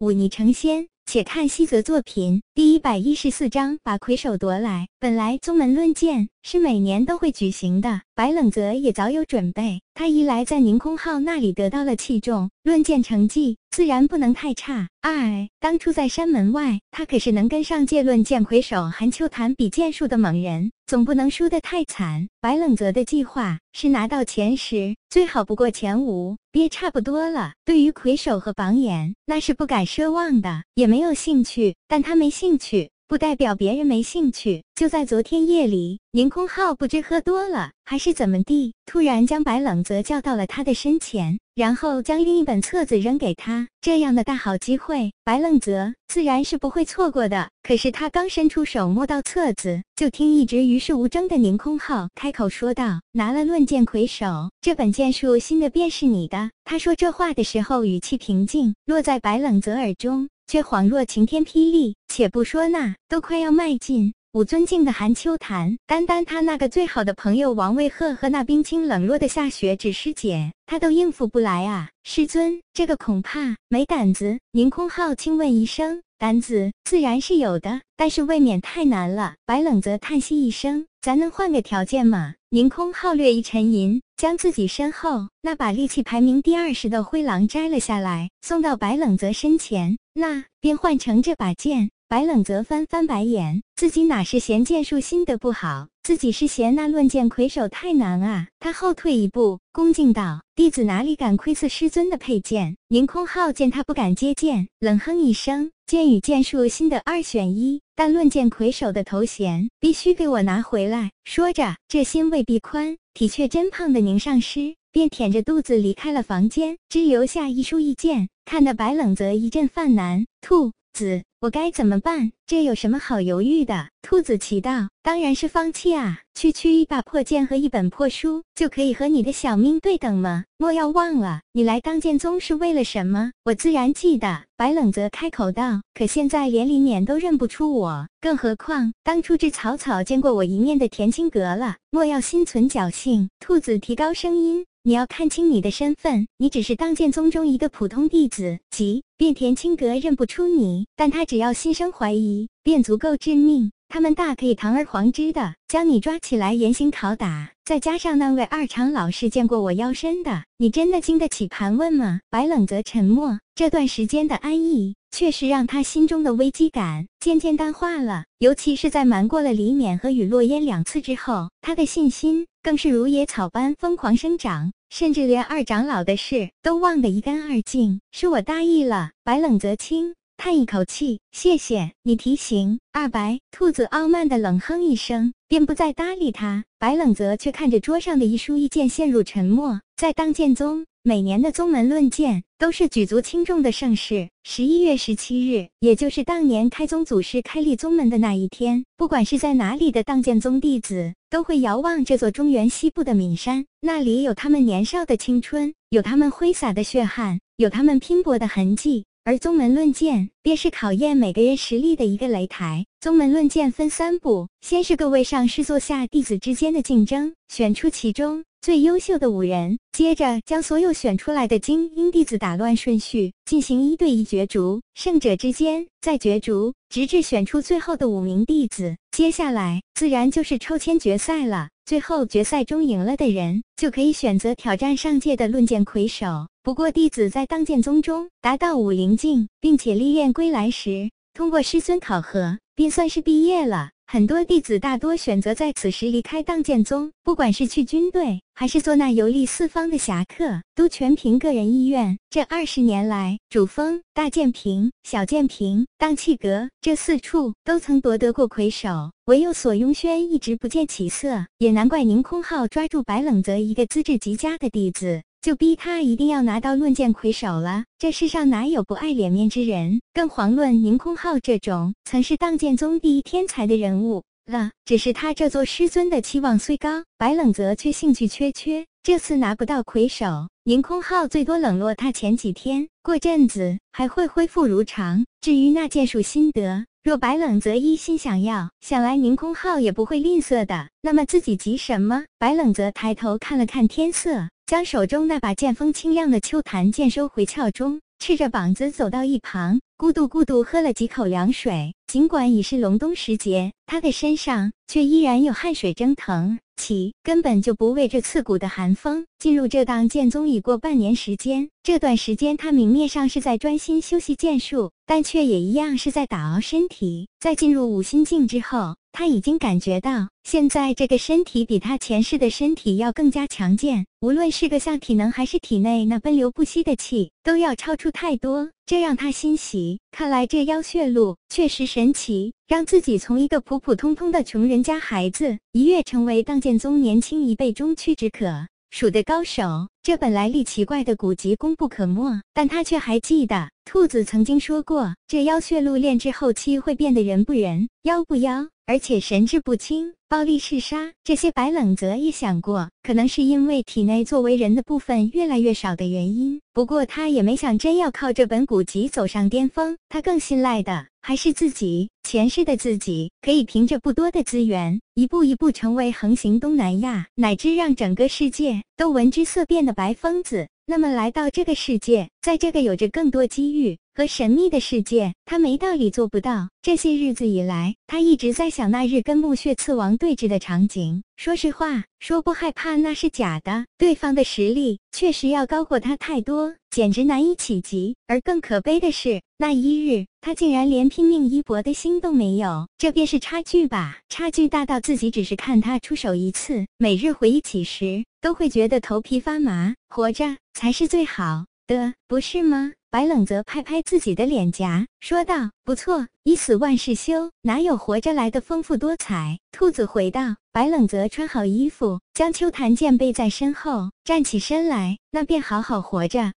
忤逆成仙。且看西泽作品第一百一十四章，把魁首夺来。本来宗门论剑是每年都会举行的，白冷泽也早有准备。他一来在宁空号那里得到了器重，论剑成绩自然不能太差。二，当初在山门外，他可是能跟上界论剑魁首韩秋潭比剑术的猛人，总不能输得太惨。白冷泽的计划是拿到前十，最好不过前五，别差不多了。对于魁首和榜眼，那是不敢奢望的，也没有兴趣。但他没兴趣。不代表别人没兴趣。就在昨天夜里，宁空浩不知喝多了还是怎么地，突然将白冷泽叫到了他的身前，然后将另一本册子扔给他。这样的大好机会，白冷泽自然是不会错过的。可是他刚伸出手摸到册子，就听一直与世无争的宁空浩开口说道：“拿了论剑魁首，这本剑术新的便是你的。”他说这话的时候语气平静，落在白冷泽耳中。却恍若晴天霹雳。且不说那都快要迈进五尊敬的韩秋潭，单单他那个最好的朋友王卫鹤和那冰清冷若的夏雪芷师姐，他都应付不来啊！师尊，这个恐怕没胆子。宁空浩轻问一声：“胆子自然是有的，但是未免太难了。”白冷泽叹息一声：“咱能换个条件吗？”宁空浩略一沉吟，将自己身后那把利器排名第二十的灰狼摘了下来，送到白冷泽身前。那便换成这把剑。白冷泽翻翻白眼，自己哪是嫌剑术心得不好，自己是嫌那论剑魁首太难啊！他后退一步，恭敬道：“弟子哪里敢窥伺师尊的佩剑？”宁空浩见他不敢接剑，冷哼一声：“剑与剑术心得二选一，但论剑魁首的头衔必须给我拿回来。”说着，这心未必宽，体却真胖的宁上师便舔着肚子离开了房间，只留下一书一剑，看得白冷泽一阵犯难。兔子。我该怎么办？这有什么好犹豫的？兔子奇道：“当然是放弃啊！区区一把破剑和一本破书，就可以和你的小命对等吗？莫要忘了，你来当剑宗是为了什么？我自然记得。”白冷泽开口道：“可现在连李勉都认不出我，更何况当初只草草见过我一面的田青阁了。莫要心存侥幸。”兔子提高声音。你要看清你的身份，你只是当剑宗中一个普通弟子，即便田青阁认不出你，但他只要心生怀疑，便足够致命。他们大可以堂而皇之的将你抓起来严刑拷打。再加上那位二长老是见过我腰身的，你真的经得起盘问吗？白冷泽沉默，这段时间的安逸。确实让他心中的危机感渐渐淡化了，尤其是在瞒过了李勉和雨落烟两次之后，他的信心更是如野草般疯狂生长，甚至连二长老的事都忘得一干二净。是我大意了，白冷泽清叹一口气，谢谢你提醒。二白兔子傲慢的冷哼一声，便不再搭理他。白冷泽却看着桌上的一书一剑，陷入沉默。在当剑宗。每年的宗门论剑都是举足轻重的盛事。十一月十七日，也就是当年开宗祖师开立宗门的那一天，不管是在哪里的当剑宗弟子，都会遥望这座中原西部的岷山。那里有他们年少的青春，有他们挥洒的血汗，有他们拼搏的痕迹。而宗门论剑便是考验每个人实力的一个擂台。宗门论剑分三步，先是各位上师座下弟子之间的竞争，选出其中。最优秀的五人，接着将所有选出来的精英弟子打乱顺序，进行一对一角逐，胜者之间再角逐，直至选出最后的五名弟子。接下来自然就是抽签决赛了。最后决赛中赢了的人，就可以选择挑战上届的论剑魁首。不过，弟子在当剑宗中达到武灵境，并且历练归来时，通过师尊考核，便算是毕业了。很多弟子大多选择在此时离开荡剑宗，不管是去军队，还是做那游历四方的侠客，都全凭个人意愿。这二十年来，主峰、大剑坪、小剑坪、荡气阁这四处都曾夺得过魁首，唯有索雍轩一直不见起色。也难怪宁空浩抓住白冷泽一个资质极佳的弟子。就逼他一定要拿到论剑魁首了。这世上哪有不爱脸面之人？更遑论宁空浩这种曾是当剑宗第一天才的人物了。只是他这座师尊的期望虽高，白冷泽却兴趣缺缺。这次拿不到魁首，宁空浩最多冷落他前几天，过阵子还会恢复如常。至于那剑术心得，若白冷泽一心想要，想来宁空浩也不会吝啬的。那么自己急什么？白冷泽抬头看了看天色。将手中那把剑锋清亮的秋檀剑收回鞘中，赤着膀子走到一旁，咕嘟咕嘟喝了几口凉水。尽管已是隆冬时节，他的身上却依然有汗水蒸腾。起，根本就不为这刺骨的寒风。进入这档剑宗已过半年时间，这段时间他明面上是在专心修习剑术，但却也一样是在打熬身体。在进入五心境之后，他已经感觉到，现在这个身体比他前世的身体要更加强健，无论是个像体能，还是体内那奔流不息的气，都要超出太多。这让他欣喜。看来这妖血路确实神奇，让自己从一个普普通通的穷人家孩子，一跃成为当剑宗年轻一辈中屈指可数的高手。这本来历奇怪的古籍功不可没，但他却还记得兔子曾经说过，这妖血路炼制后期会变得人不人，妖不妖，而且神志不清。暴力嗜杀，这些白冷泽也想过，可能是因为体内作为人的部分越来越少的原因。不过他也没想真要靠这本古籍走上巅峰，他更信赖的还是自己前世的自己，可以凭着不多的资源，一步一步成为横行东南亚，乃至让整个世界都闻之色变的白疯子。那么来到这个世界，在这个有着更多机遇。和神秘的世界，他没道理做不到。这些日子以来，他一直在想那日跟墓穴刺王对峙的场景。说实话，说不害怕那是假的，对方的实力确实要高过他太多，简直难以企及。而更可悲的是，那一日他竟然连拼命一搏的心都没有，这便是差距吧？差距大到自己只是看他出手一次，每日回忆起时都会觉得头皮发麻。活着才是最好的，不是吗？白冷泽拍拍自己的脸颊，说道：“不错，一死万事休，哪有活着来的丰富多彩？”兔子回道：“白冷泽穿好衣服，将秋檀剑背在身后，站起身来，那便好好活着。”